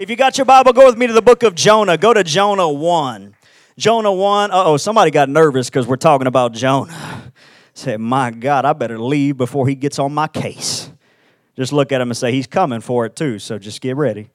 If you got your Bible, go with me to the book of Jonah. Go to Jonah 1. Jonah 1. Uh oh, somebody got nervous because we're talking about Jonah. Said, My God, I better leave before he gets on my case. Just look at him and say, He's coming for it too, so just get ready.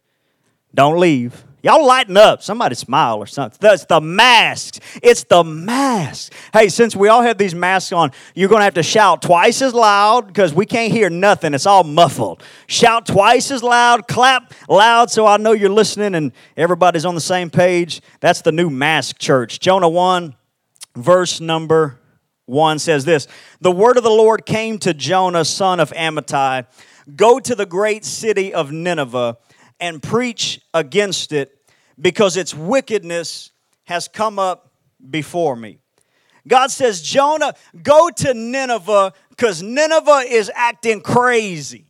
Don't leave. Y'all lighten up. Somebody smile or something. That's the masks. It's the mask. Hey, since we all have these masks on, you're going to have to shout twice as loud because we can't hear nothing. It's all muffled. Shout twice as loud, clap loud so I know you're listening and everybody's on the same page. That's the new mask church. Jonah 1, verse number 1 says this The word of the Lord came to Jonah, son of Amittai Go to the great city of Nineveh and preach against it because its wickedness has come up before me. God says, Jonah, go to Nineveh because Nineveh is acting crazy.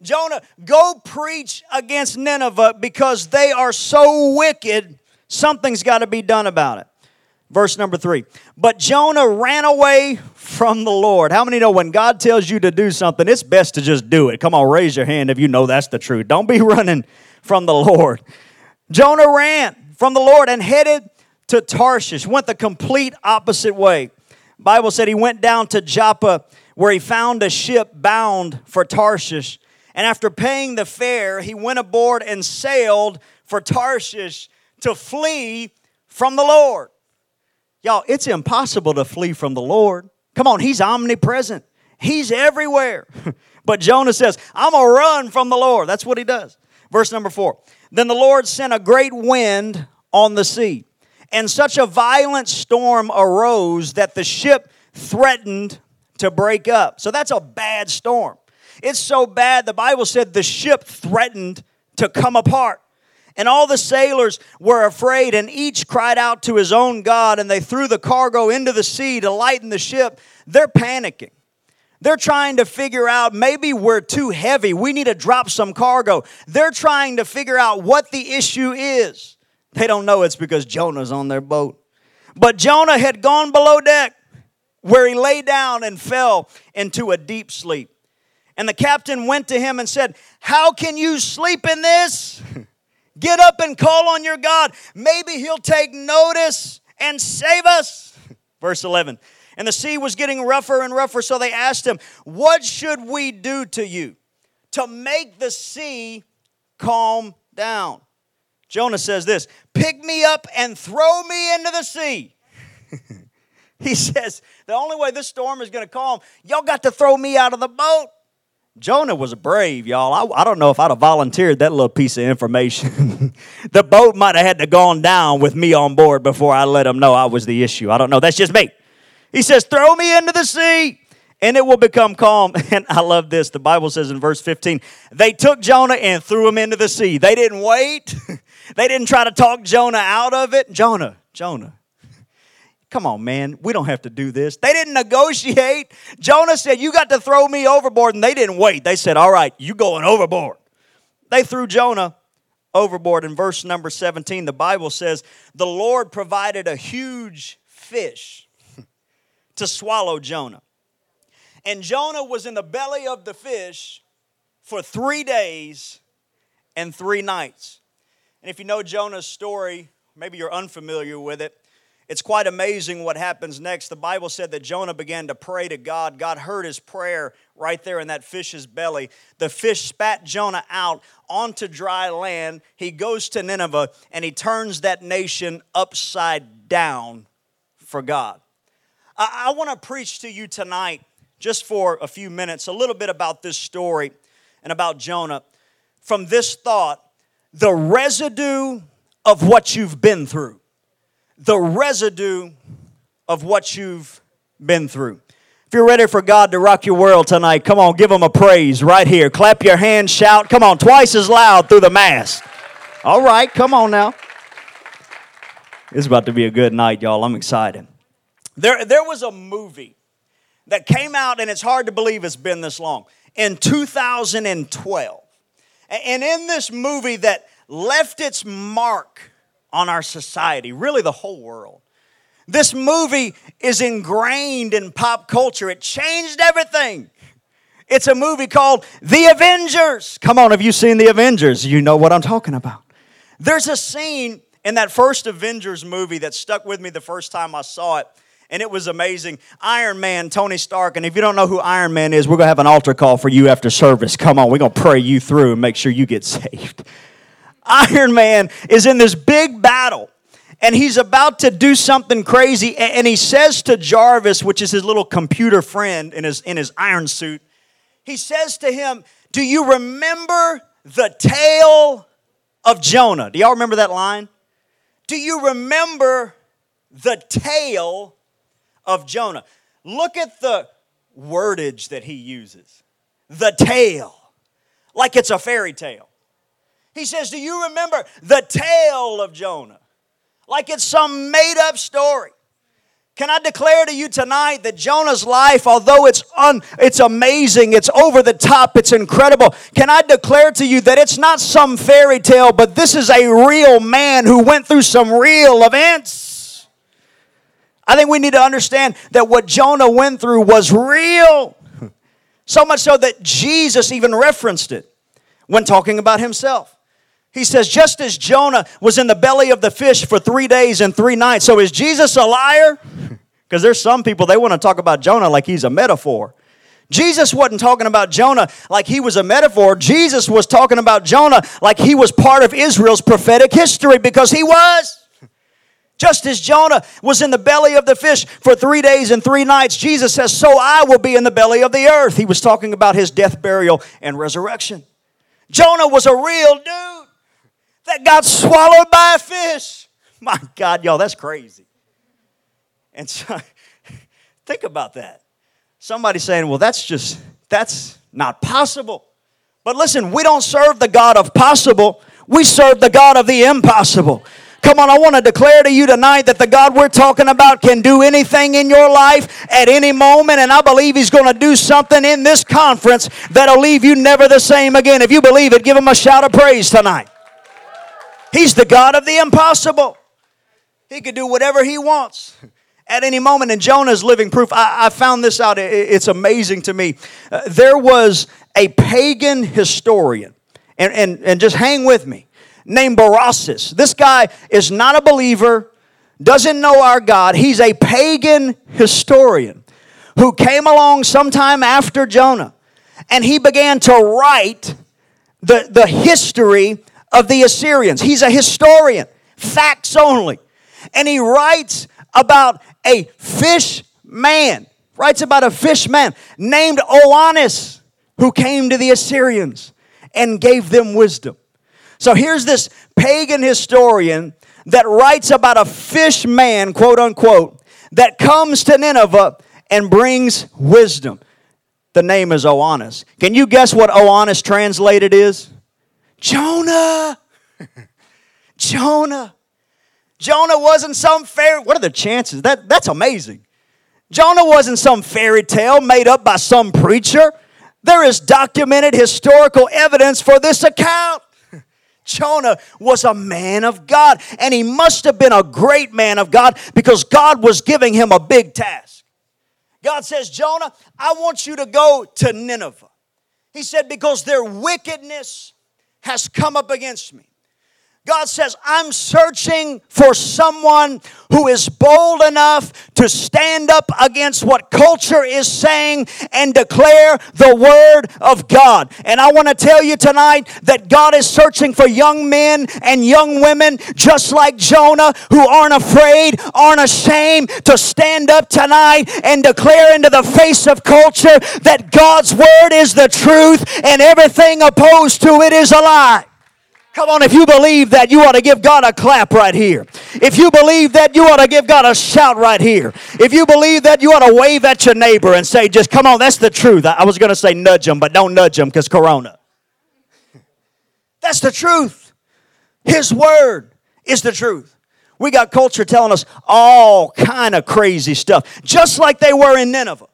Jonah, go preach against Nineveh because they are so wicked, something's got to be done about it. Verse number three. But Jonah ran away from the Lord. How many know when God tells you to do something, it's best to just do it? Come on, raise your hand if you know that's the truth. Don't be running from the Lord. Jonah ran from the Lord and headed to Tarshish, went the complete opposite way. Bible said he went down to Joppa where he found a ship bound for Tarshish. And after paying the fare, he went aboard and sailed for Tarshish to flee from the Lord. Y'all, it's impossible to flee from the Lord. Come on, he's omnipresent. He's everywhere. but Jonah says, I'm going to run from the Lord. That's what he does. Verse number four. Then the Lord sent a great wind on the sea, and such a violent storm arose that the ship threatened to break up. So that's a bad storm. It's so bad, the Bible said the ship threatened to come apart. And all the sailors were afraid, and each cried out to his own God, and they threw the cargo into the sea to lighten the ship. They're panicking. They're trying to figure out maybe we're too heavy. We need to drop some cargo. They're trying to figure out what the issue is. They don't know it's because Jonah's on their boat. But Jonah had gone below deck where he lay down and fell into a deep sleep. And the captain went to him and said, How can you sleep in this? Get up and call on your God. Maybe he'll take notice and save us. Verse 11 and the sea was getting rougher and rougher. So they asked him, What should we do to you to make the sea calm down? Jonah says this Pick me up and throw me into the sea. he says, The only way this storm is going to calm, y'all got to throw me out of the boat. Jonah was brave, y'all. I, I, don't know if I'd have volunteered that little piece of information. the boat might have had to gone down with me on board before I let them know I was the issue. I don't know. That's just me. He says, Throw me into the sea and it will become calm. And I love this. The Bible says in verse 15, they took Jonah and threw him into the sea. They didn't wait, they didn't try to talk Jonah out of it. Jonah, Jonah. Come on, man. We don't have to do this. They didn't negotiate. Jonah said, You got to throw me overboard. And they didn't wait. They said, All right, you going overboard. They threw Jonah overboard. In verse number 17, the Bible says, The Lord provided a huge fish to swallow Jonah. And Jonah was in the belly of the fish for three days and three nights. And if you know Jonah's story, maybe you're unfamiliar with it, it's quite amazing what happens next. The Bible said that Jonah began to pray to God. God heard his prayer right there in that fish's belly. The fish spat Jonah out onto dry land. He goes to Nineveh and he turns that nation upside down for God. I, I want to preach to you tonight, just for a few minutes, a little bit about this story and about Jonah from this thought the residue of what you've been through. The residue of what you've been through. If you're ready for God to rock your world tonight, come on, give Him a praise right here. Clap your hands, shout. Come on, twice as loud through the mask. All right, come on now. It's about to be a good night, y'all. I'm excited. There, there was a movie that came out, and it's hard to believe it's been this long, in 2012. And in this movie that left its mark on our society, really the whole world, this movie is ingrained in pop culture. It changed everything. It's a movie called The Avengers. Come on, have you seen The Avengers? You know what I'm talking about. There's a scene in that first Avengers movie that stuck with me the first time I saw it, and it was amazing. Iron Man, Tony Stark, and if you don't know who Iron Man is, we're going to have an altar call for you after service. Come on, we're going to pray you through and make sure you get saved. Iron Man is in this big battle and he's about to do something crazy and he says to Jarvis which is his little computer friend in his in his iron suit he says to him do you remember the tale of Jonah do y'all remember that line do you remember the tale of Jonah look at the wordage that he uses the tale like it's a fairy tale he says, Do you remember the tale of Jonah? Like it's some made up story. Can I declare to you tonight that Jonah's life, although it's un, it's amazing, it's over the top, it's incredible. Can I declare to you that it's not some fairy tale, but this is a real man who went through some real events? I think we need to understand that what Jonah went through was real. So much so that Jesus even referenced it when talking about himself. He says, just as Jonah was in the belly of the fish for three days and three nights. So is Jesus a liar? Because there's some people, they want to talk about Jonah like he's a metaphor. Jesus wasn't talking about Jonah like he was a metaphor. Jesus was talking about Jonah like he was part of Israel's prophetic history because he was. Just as Jonah was in the belly of the fish for three days and three nights, Jesus says, So I will be in the belly of the earth. He was talking about his death, burial, and resurrection. Jonah was a real dude that got swallowed by a fish. My God, y'all, that's crazy. And so, think about that. Somebody saying, well, that's just, that's not possible. But listen, we don't serve the God of possible, we serve the God of the impossible. Come on, I want to declare to you tonight that the God we're talking about can do anything in your life at any moment, and I believe He's going to do something in this conference that'll leave you never the same again. If you believe it, give Him a shout of praise tonight. He's the God of the impossible. He could do whatever he wants at any moment. And Jonah's living proof. I, I found this out. It, it's amazing to me. Uh, there was a pagan historian, and, and, and just hang with me, named Berossus. This guy is not a believer, doesn't know our God. He's a pagan historian who came along sometime after Jonah, and he began to write the, the history of the Assyrians. He's a historian, facts only. And he writes about a fish man, writes about a fish man named Oannes who came to the Assyrians and gave them wisdom. So here's this pagan historian that writes about a fish man, quote unquote, that comes to Nineveh and brings wisdom. The name is Oannes. Can you guess what Oannes translated is? Jonah. Jonah. Jonah wasn't some fairy. What are the chances? That, that's amazing. Jonah wasn't some fairy tale made up by some preacher. There is documented historical evidence for this account. Jonah was a man of God, and he must have been a great man of God because God was giving him a big task. God says, Jonah, I want you to go to Nineveh. He said, because their wickedness has come up against me. God says, I'm searching for someone who is bold enough to stand up against what culture is saying and declare the word of God. And I want to tell you tonight that God is searching for young men and young women just like Jonah who aren't afraid, aren't ashamed to stand up tonight and declare into the face of culture that God's word is the truth and everything opposed to it is a lie. Come on, if you believe that, you ought to give God a clap right here. If you believe that, you ought to give God a shout right here. If you believe that, you ought to wave at your neighbor and say, just come on, that's the truth. I was going to say nudge them, but don't nudge them because Corona. That's the truth. His word is the truth. We got culture telling us all kind of crazy stuff, just like they were in Nineveh.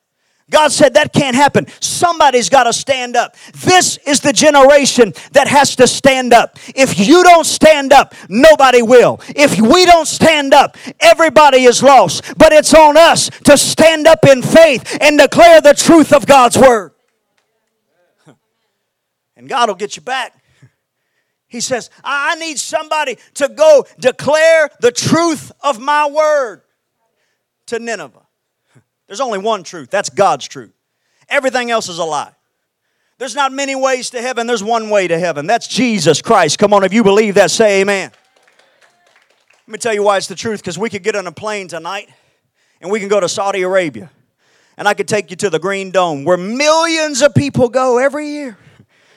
God said that can't happen. Somebody's got to stand up. This is the generation that has to stand up. If you don't stand up, nobody will. If we don't stand up, everybody is lost. But it's on us to stand up in faith and declare the truth of God's word. and God will get you back. He says, I need somebody to go declare the truth of my word to Nineveh. There's only one truth that's God's truth. Everything else is a lie. There's not many ways to heaven, there's one way to heaven. That's Jesus Christ. Come on, if you believe that, say amen. Let me tell you why it's the truth because we could get on a plane tonight and we can go to Saudi Arabia. And I could take you to the Green Dome where millions of people go every year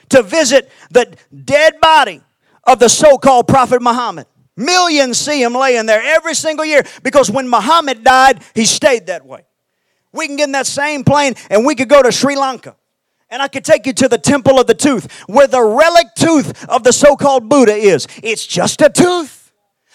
to visit the dead body of the so called Prophet Muhammad. Millions see him laying there every single year because when Muhammad died, he stayed that way. We can get in that same plane and we could go to Sri Lanka. And I could take you to the Temple of the Tooth, where the relic tooth of the so called Buddha is. It's just a tooth,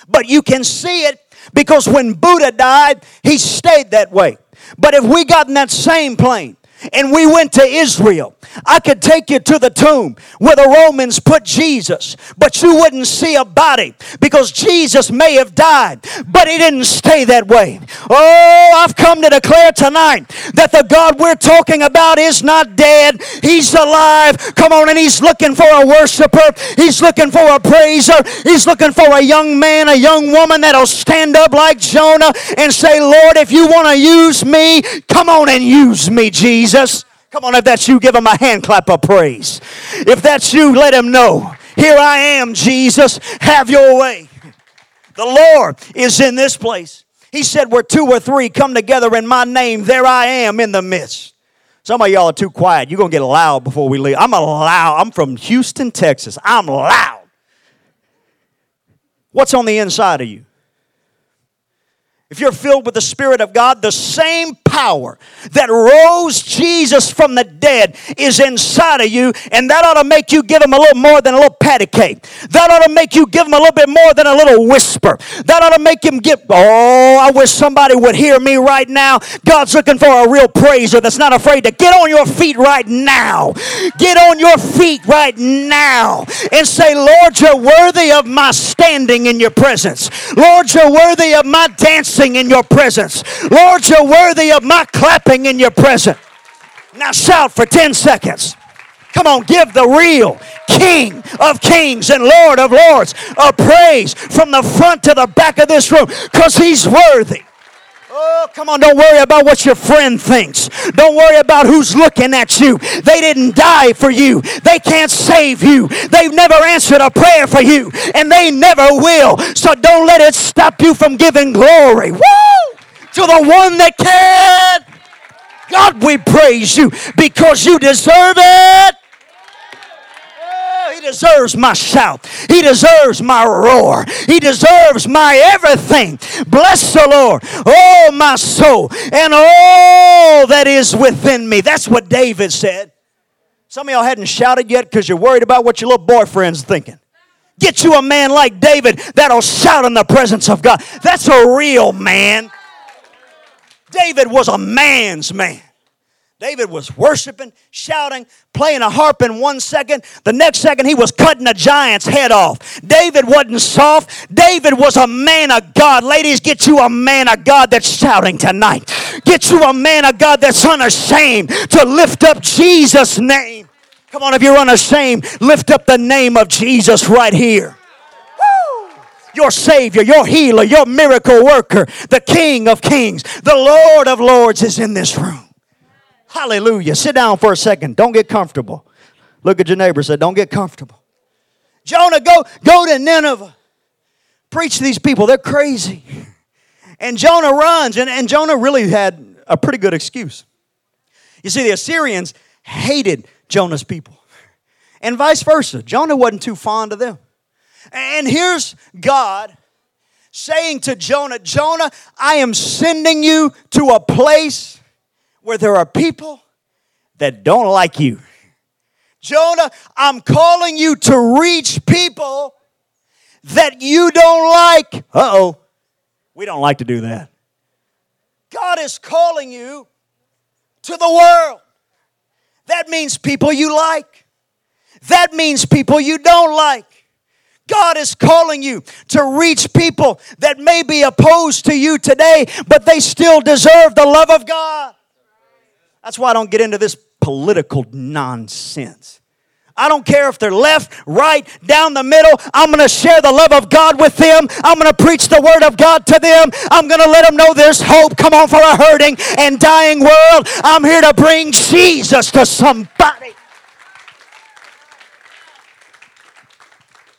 but you can see it because when Buddha died, he stayed that way. But if we got in that same plane and we went to Israel, I could take you to the tomb where the Romans put Jesus, but you wouldn't see a body because Jesus may have died, but he didn't stay that way. Oh, I've come to declare tonight that the God we're talking about is not dead, he's alive. Come on, and he's looking for a worshiper, he's looking for a praiser, he's looking for a young man, a young woman that'll stand up like Jonah and say, Lord, if you want to use me, come on and use me, Jesus. Jesus. Come on, if that's you, give him a hand clap of praise. If that's you, let him know. Here I am, Jesus. Have your way. The Lord is in this place. He said, Where two or three come together in my name, there I am in the midst. Some of y'all are too quiet. You're going to get loud before we leave. I'm a loud. I'm from Houston, Texas. I'm loud. What's on the inside of you? if you're filled with the Spirit of God, the same power that rose Jesus from the dead is inside of you, and that ought to make you give him a little more than a little patty cake. That ought to make you give him a little bit more than a little whisper. That ought to make him give, oh, I wish somebody would hear me right now. God's looking for a real praiser that's not afraid to get on your feet right now. Get on your feet right now and say, Lord, you're worthy of my standing in your presence. Lord, you're worthy of my dancing dancing in your presence. Lord, you're worthy of my clapping in your presence. Now shout for 10 seconds. Come on, give the real King of kings and Lord of lords a praise from the front to the back of this room because he's worthy. Oh, come on, don't worry about what your friend thinks. Don't worry about who's looking at you. They didn't die for you, they can't save you. They've never answered a prayer for you, and they never will. So don't let it stop you from giving glory. Woo! To the one that can. God, we praise you because you deserve it He deserves my shout. He deserves my roar. He deserves my everything. Bless the Lord, oh my soul, and all that is within me. That's what David said. Some of y'all hadn't shouted yet because you're worried about what your little boyfriend's thinking. Get you a man like David that'll shout in the presence of God. That's a real man. David was a man's man. David was worshiping, shouting, playing a harp in one second. The next second, he was cutting a giant's head off. David wasn't soft. David was a man of God. Ladies, get you a man of God that's shouting tonight. Get you a man of God that's unashamed to lift up Jesus' name. Come on, if you're unashamed, lift up the name of Jesus right here. Your Savior, your healer, your miracle worker, the King of kings, the Lord of lords is in this room. Hallelujah. Sit down for a second. Don't get comfortable. Look at your neighbor. Say, don't get comfortable. Jonah, go, go to Nineveh. Preach to these people. They're crazy. And Jonah runs, and, and Jonah really had a pretty good excuse. You see, the Assyrians hated Jonah's people, and vice versa. Jonah wasn't too fond of them. And here's God saying to Jonah, Jonah, I am sending you to a place where there are people that don't like you. Jonah, I'm calling you to reach people that you don't like. Uh oh. We don't like to do that. God is calling you to the world. That means people you like. That means people you don't like. God is calling you to reach people that may be opposed to you today, but they still deserve the love of God. That's why I don't get into this political nonsense. I don't care if they're left, right, down the middle. I'm going to share the love of God with them. I'm going to preach the word of God to them. I'm going to let them know there's hope. Come on for a hurting and dying world. I'm here to bring Jesus to somebody.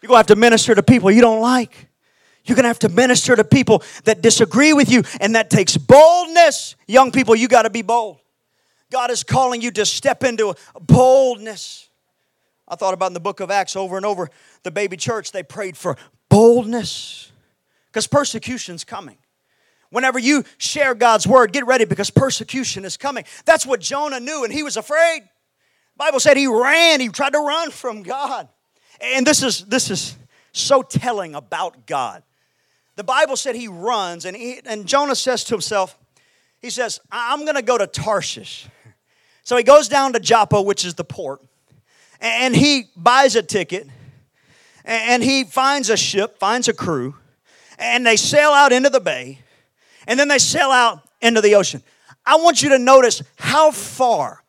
You're going to have to minister to people you don't like. You're going to have to minister to people that disagree with you, and that takes boldness. Young people, you got to be bold. God is calling you to step into boldness. I thought about in the book of Acts over and over, the baby church, they prayed for boldness because persecution's coming. Whenever you share God's word, get ready because persecution is coming. That's what Jonah knew, and he was afraid. The Bible said he ran, he tried to run from God. And this is this is so telling about God. The Bible said he runs, and, he, and Jonah says to himself, he says, I'm gonna go to Tarshish. So he goes down to Joppa, which is the port and he buys a ticket and he finds a ship, finds a crew, and they sail out into the bay and then they sail out into the ocean. I want you to notice how far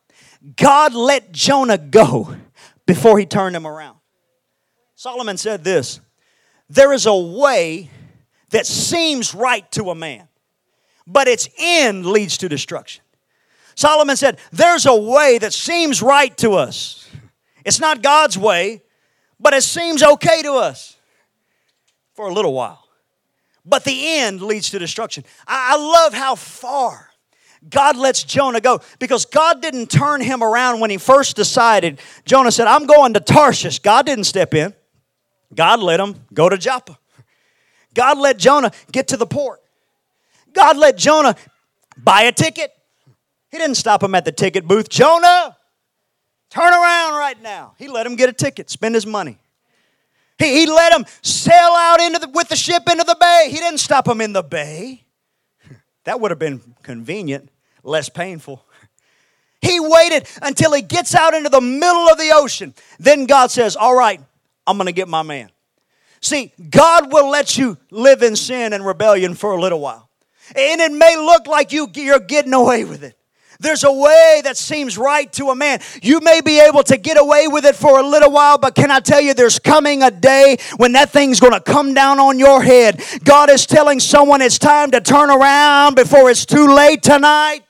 God let Jonah go before he turned him around. Solomon said this There is a way that seems right to a man, but its end leads to destruction. Solomon said, There's a way that seems right to us it's not God's way, but it seems okay to us for a little while. But the end leads to destruction. I love how far God lets Jonah go because God didn't turn him around when he first decided. Jonah said, I'm going to Tarshish. God didn't step in, God let him go to Joppa. God let Jonah get to the port. God let Jonah buy a ticket. He didn't stop him at the ticket booth. Jonah, Turn around right now. He let him get a ticket, spend his money. He, he let him sail out into the, with the ship into the bay. He didn't stop him in the bay. That would have been convenient, less painful. He waited until he gets out into the middle of the ocean. Then God says, All right, I'm going to get my man. See, God will let you live in sin and rebellion for a little while. And it may look like you, you're getting away with it. There's a way that seems right to a man. You may be able to get away with it for a little while, but can I tell you, there's coming a day when that thing's going to come down on your head. God is telling someone it's time to turn around before it's too late tonight.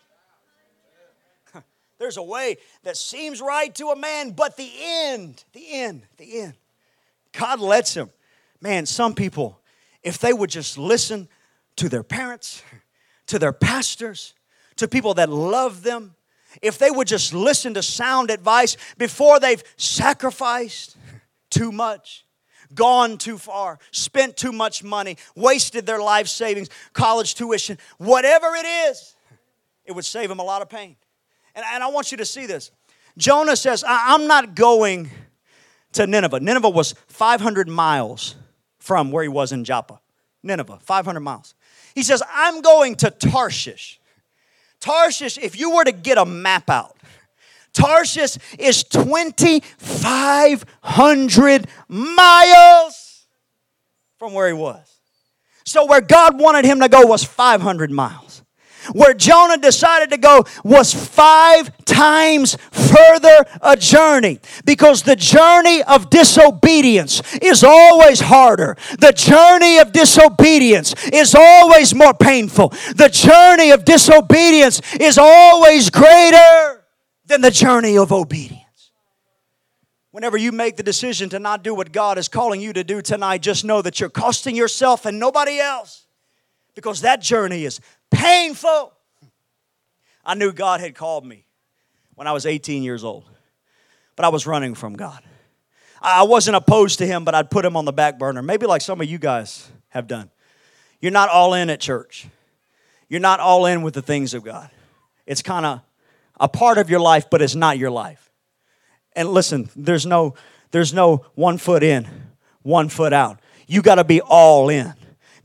There's a way that seems right to a man, but the end, the end, the end. God lets him. Man, some people, if they would just listen to their parents, to their pastors, to people that love them, if they would just listen to sound advice before they've sacrificed too much, gone too far, spent too much money, wasted their life savings, college tuition, whatever it is, it would save them a lot of pain. And, and I want you to see this. Jonah says, I'm not going to Nineveh. Nineveh was 500 miles from where he was in Joppa. Nineveh, 500 miles. He says, I'm going to Tarshish. Tarshish, if you were to get a map out, Tarshish is 2,500 miles from where he was. So, where God wanted him to go was 500 miles. Where Jonah decided to go was five times further a journey because the journey of disobedience is always harder. The journey of disobedience is always more painful. The journey of disobedience is always greater than the journey of obedience. Whenever you make the decision to not do what God is calling you to do tonight, just know that you're costing yourself and nobody else because that journey is painful. I knew God had called me when I was 18 years old, but I was running from God. I wasn't opposed to Him, but I'd put Him on the back burner, maybe like some of you guys have done. You're not all in at church, you're not all in with the things of God. It's kind of a part of your life, but it's not your life. And listen, there's no there's no one foot in, one foot out. You got to be all in.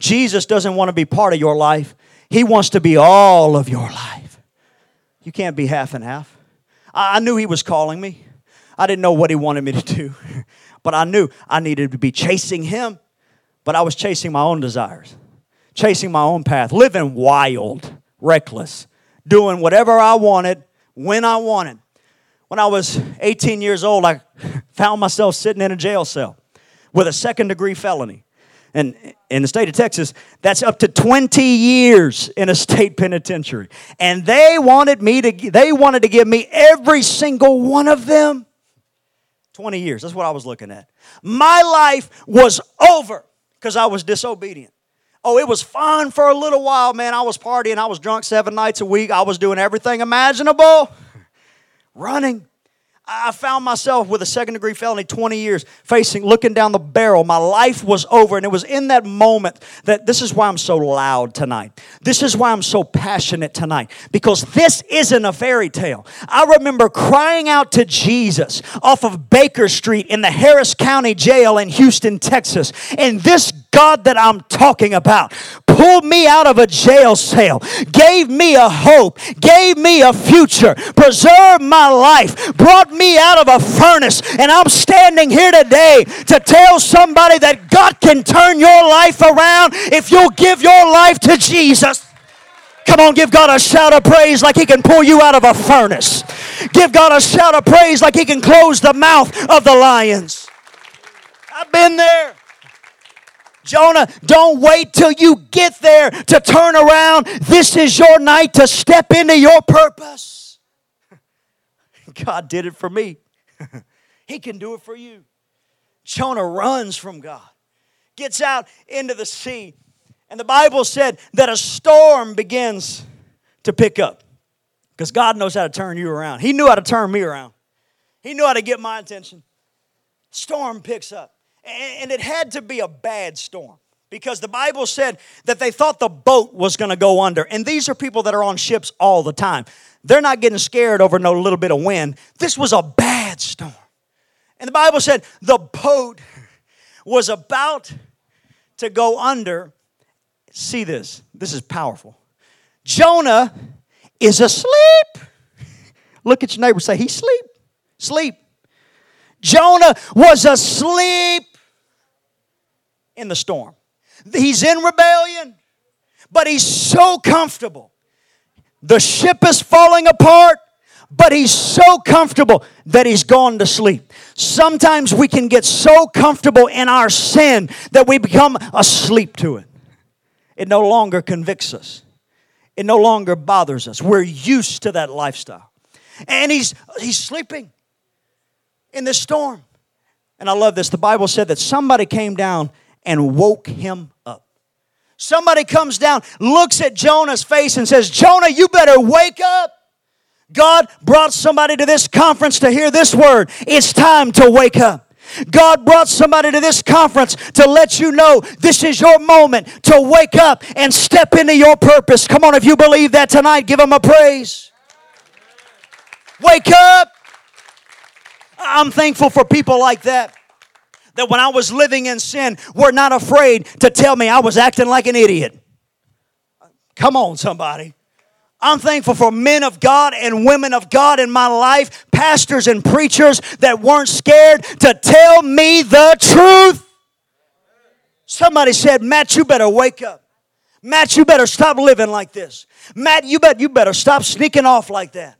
Jesus doesn't want to be part of your life. He wants to be all of your life. You can't be half and half. I knew He was calling me. I didn't know what He wanted me to do, but I knew I needed to be chasing Him. But I was chasing my own desires, chasing my own path, living wild, reckless, doing whatever I wanted, when I wanted. When I was 18 years old, I found myself sitting in a jail cell with a second degree felony. And in the state of Texas, that's up to 20 years in a state penitentiary. And they wanted me to they wanted to give me every single one of them 20 years. That's what I was looking at. My life was over because I was disobedient. Oh, it was fun for a little while, man. I was partying, I was drunk seven nights a week, I was doing everything imaginable, running. I found myself with a second degree felony 20 years facing, looking down the barrel. My life was over. And it was in that moment that this is why I'm so loud tonight. This is why I'm so passionate tonight because this isn't a fairy tale. I remember crying out to Jesus off of Baker Street in the Harris County Jail in Houston, Texas. And this God that I'm talking about pulled me out of a jail cell, gave me a hope, gave me a future, preserved my life, brought me out of a furnace. And I'm standing here today to tell somebody that God can turn your life around if you'll give your life to Jesus. Come on, give God a shout of praise like He can pull you out of a furnace. Give God a shout of praise like He can close the mouth of the lions. I've been there. Jonah, don't wait till you get there to turn around. This is your night to step into your purpose. God did it for me. he can do it for you. Jonah runs from God, gets out into the sea, and the Bible said that a storm begins to pick up because God knows how to turn you around. He knew how to turn me around, He knew how to get my attention. Storm picks up. And it had to be a bad storm because the Bible said that they thought the boat was going to go under. And these are people that are on ships all the time. They're not getting scared over no little bit of wind. This was a bad storm. And the Bible said the boat was about to go under. See this. This is powerful. Jonah is asleep. Look at your neighbor say, He's asleep. Sleep. Jonah was asleep in the storm. He's in rebellion, but he's so comfortable. The ship is falling apart, but he's so comfortable that he's gone to sleep. Sometimes we can get so comfortable in our sin that we become asleep to it. It no longer convicts us. It no longer bothers us. We're used to that lifestyle. And he's he's sleeping in this storm. And I love this. The Bible said that somebody came down and woke him up. Somebody comes down, looks at Jonah's face, and says, Jonah, you better wake up. God brought somebody to this conference to hear this word. It's time to wake up. God brought somebody to this conference to let you know this is your moment to wake up and step into your purpose. Come on, if you believe that tonight, give them a praise. Wake up. I'm thankful for people like that that when I was living in sin were not afraid to tell me I was acting like an idiot. Come on, somebody. I'm thankful for men of God and women of God in my life, pastors and preachers that weren't scared to tell me the truth. Somebody said, Matt, you better wake up. Matt, you better stop living like this. Matt, you bet you better stop sneaking off like that.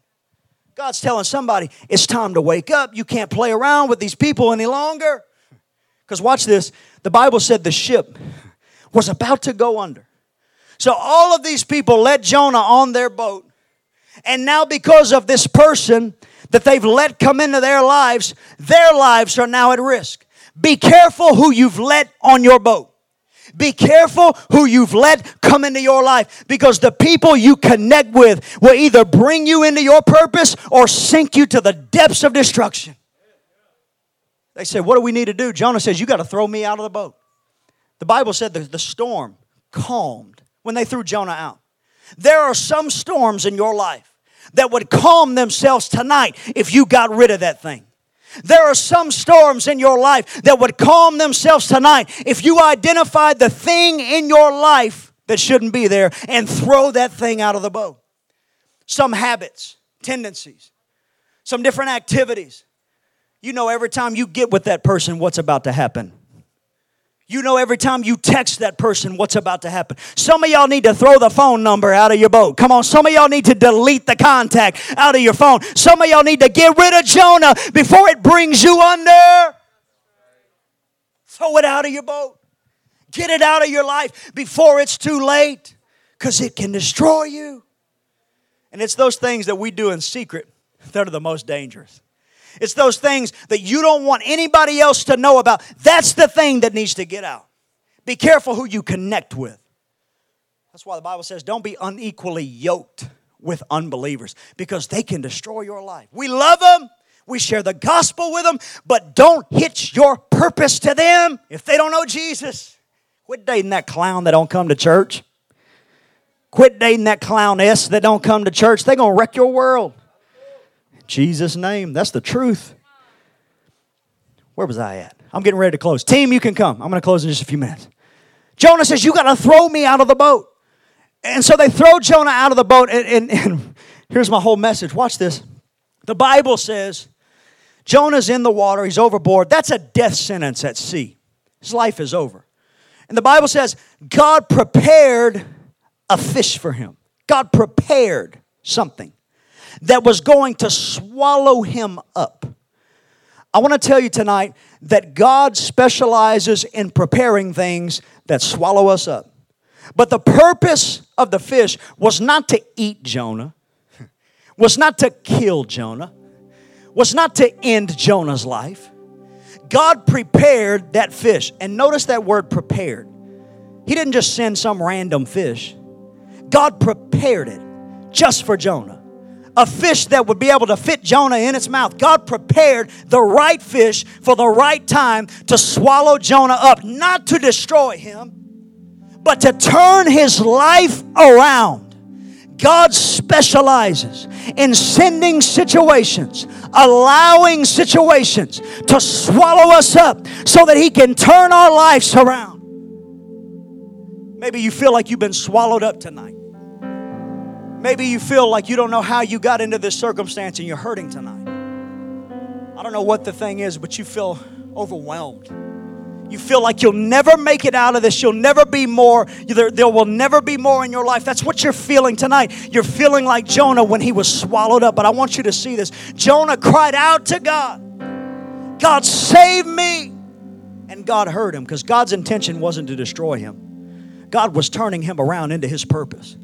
God's telling somebody, it's time to wake up. You can't play around with these people any longer. Because watch this the Bible said the ship was about to go under. So all of these people let Jonah on their boat. And now, because of this person that they've let come into their lives, their lives are now at risk. Be careful who you've let on your boat. Be careful who you've let come into your life because the people you connect with will either bring you into your purpose or sink you to the depths of destruction. They said, What do we need to do? Jonah says, You got to throw me out of the boat. The Bible said the, the storm calmed when they threw Jonah out. There are some storms in your life that would calm themselves tonight if you got rid of that thing. There are some storms in your life that would calm themselves tonight if you identified the thing in your life that shouldn't be there and throw that thing out of the boat. Some habits, tendencies, some different activities you know every time you get with that person what's about to happen. You know every time you text that person what's about to happen. Some of y'all need to throw the phone number out of your boat. Come on, some of y'all need to delete the contact out of your phone. Some of y'all need to get rid of Jonah before it brings you under. Throw it out of your boat. Get it out of your life before it's too late because it can destroy you. And it's those things that we do in secret that are the most dangerous. It's those things that you don't want anybody else to know about. That's the thing that needs to get out. Be careful who you connect with. That's why the Bible says don't be unequally yoked with unbelievers because they can destroy your life. We love them, we share the gospel with them, but don't hitch your purpose to them if they don't know Jesus. Quit dating that clown that don't come to church. Quit dating that clowness that don't come to church. They're going to wreck your world. Jesus' name. That's the truth. Where was I at? I'm getting ready to close. Team, you can come. I'm going to close in just a few minutes. Jonah says, You got to throw me out of the boat. And so they throw Jonah out of the boat. And, and, and here's my whole message. Watch this. The Bible says Jonah's in the water, he's overboard. That's a death sentence at sea. His life is over. And the Bible says God prepared a fish for him. God prepared something that was going to swallow him up. I want to tell you tonight that God specializes in preparing things that swallow us up. But the purpose of the fish was not to eat Jonah, was not to kill Jonah, was not to end Jonah's life. God prepared that fish. And notice that word prepared. He didn't just send some random fish, God prepared it just for Jonah a fish that would be able to fit Jonah in its mouth. God prepared the right fish for the right time to swallow Jonah up, not to destroy him, but to turn his life around. God specializes in sending situations, allowing situations to swallow us up so that He can turn our lives around. Maybe you feel like you've been swallowed up tonight. Maybe you feel like you don't know how you got into this circumstance and you're hurting tonight. I don't know what the thing is, but you feel overwhelmed. You feel like you'll never make it out of this. You'll never be more. There, there will never be more in your life. That's what you're feeling tonight. You're feeling like Jonah when he was swallowed up. But I want you to see this. Jonah cried out to God God, save me. And God heard him because God's intention wasn't to destroy him, God was turning him around into his purpose.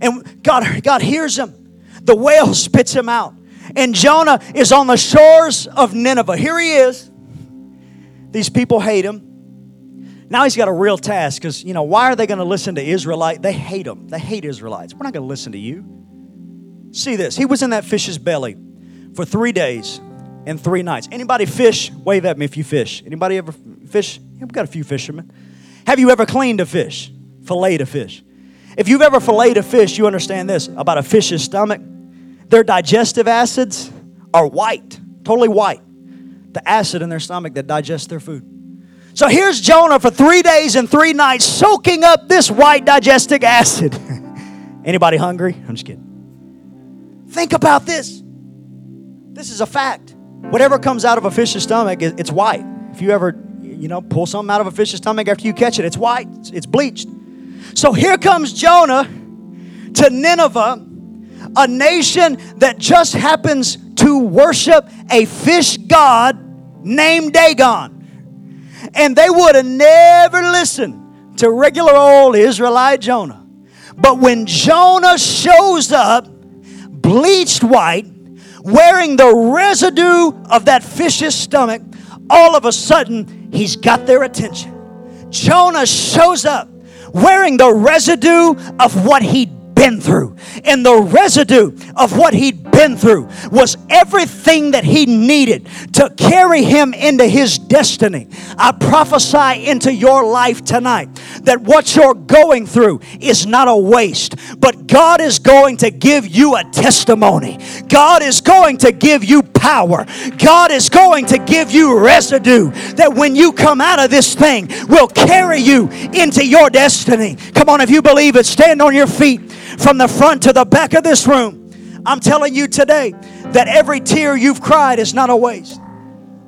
And God, God hears him. The whale spits him out. And Jonah is on the shores of Nineveh. Here he is. These people hate him. Now he's got a real task because, you know, why are they going to listen to Israelite? They hate them. They hate Israelites. We're not going to listen to you. See this. He was in that fish's belly for three days and three nights. Anybody fish? Wave at me if you fish. Anybody ever fish? We've got a few fishermen. Have you ever cleaned a fish? Filleted a fish? If you've ever filleted a fish, you understand this about a fish's stomach. Their digestive acids are white, totally white. The acid in their stomach that digests their food. So here's Jonah for three days and three nights soaking up this white digestive acid. Anybody hungry? I'm just kidding. Think about this. This is a fact. Whatever comes out of a fish's stomach, it's white. If you ever, you know, pull something out of a fish's stomach after you catch it, it's white. It's bleached. So here comes Jonah to Nineveh, a nation that just happens to worship a fish god named Dagon. And they would have never listened to regular old Israelite Jonah. But when Jonah shows up, bleached white, wearing the residue of that fish's stomach, all of a sudden he's got their attention. Jonah shows up wearing the residue of what he'd been through. And the residue of what he'd been through was everything that he needed to carry him into his destiny. I prophesy into your life tonight that what you're going through is not a waste, but God is going to give you a testimony. God is going to give you power. God is going to give you residue that when you come out of this thing will carry you into your destiny. Come on, if you believe it, stand on your feet from the front to the back of this room. I'm telling you today that every tear you've cried is not a waste.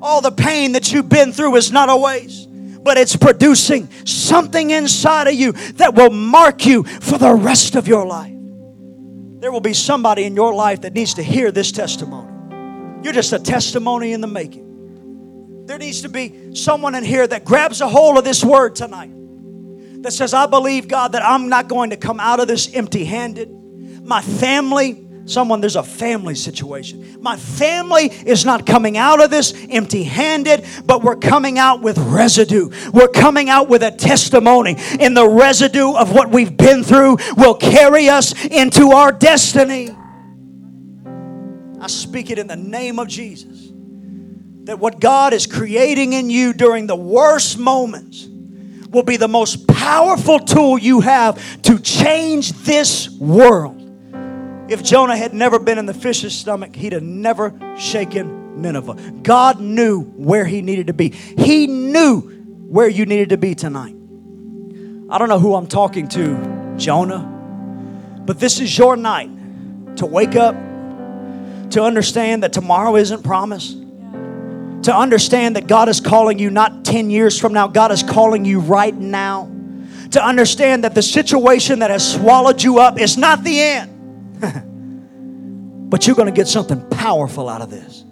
All the pain that you've been through is not a waste. but it's producing something inside of you that will mark you for the rest of your life. There will be somebody in your life that needs to hear this testimony. You're just a testimony in the making. There needs to be someone in here that grabs a hold of this word tonight that says, I believe, God, that I'm not going to come out of this empty handed. My family, someone, there's a family situation. My family is not coming out of this empty handed, but we're coming out with residue. We're coming out with a testimony. And the residue of what we've been through will carry us into our destiny. I speak it in the name of Jesus. That what God is creating in you during the worst moments will be the most powerful tool you have to change this world. If Jonah had never been in the fish's stomach, he'd have never shaken Nineveh. God knew where he needed to be, He knew where you needed to be tonight. I don't know who I'm talking to, Jonah, but this is your night to wake up, to understand that tomorrow isn't promised to understand that God is calling you not 10 years from now, God is calling you right now. To understand that the situation that has swallowed you up is not the end, but you're going to get something powerful out of this.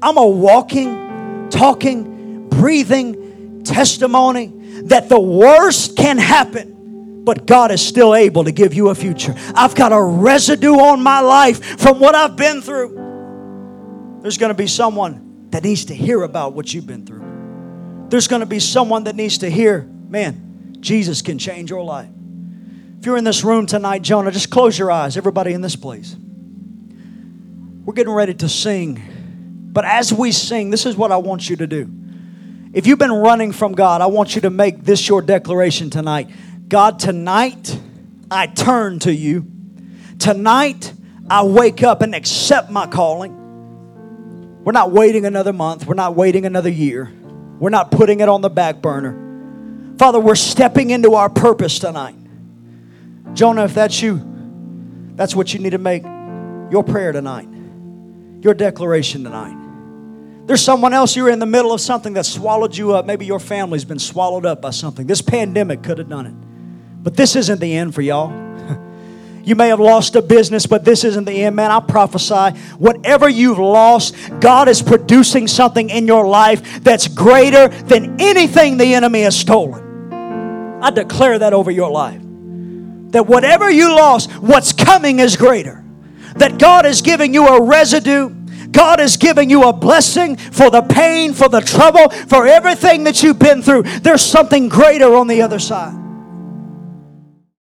I'm a walking, talking, breathing testimony that the worst can happen, but God is still able to give you a future. I've got a residue on my life from what I've been through. There's going to be someone that needs to hear about what you've been through. There's going to be someone that needs to hear, man, Jesus can change your life. If you're in this room tonight, Jonah, just close your eyes, everybody in this place. We're getting ready to sing. But as we sing, this is what I want you to do. If you've been running from God, I want you to make this your declaration tonight. God, tonight I turn to you. Tonight I wake up and accept my calling. We're not waiting another month. We're not waiting another year. We're not putting it on the back burner. Father, we're stepping into our purpose tonight. Jonah, if that's you, that's what you need to make your prayer tonight, your declaration tonight. There's someone else, you're in the middle of something that swallowed you up. Maybe your family's been swallowed up by something. This pandemic could have done it. But this isn't the end for y'all. You may have lost a business, but this isn't the end, man. I prophesy whatever you've lost, God is producing something in your life that's greater than anything the enemy has stolen. I declare that over your life. That whatever you lost, what's coming is greater. That God is giving you a residue. God is giving you a blessing for the pain, for the trouble, for everything that you've been through. There's something greater on the other side.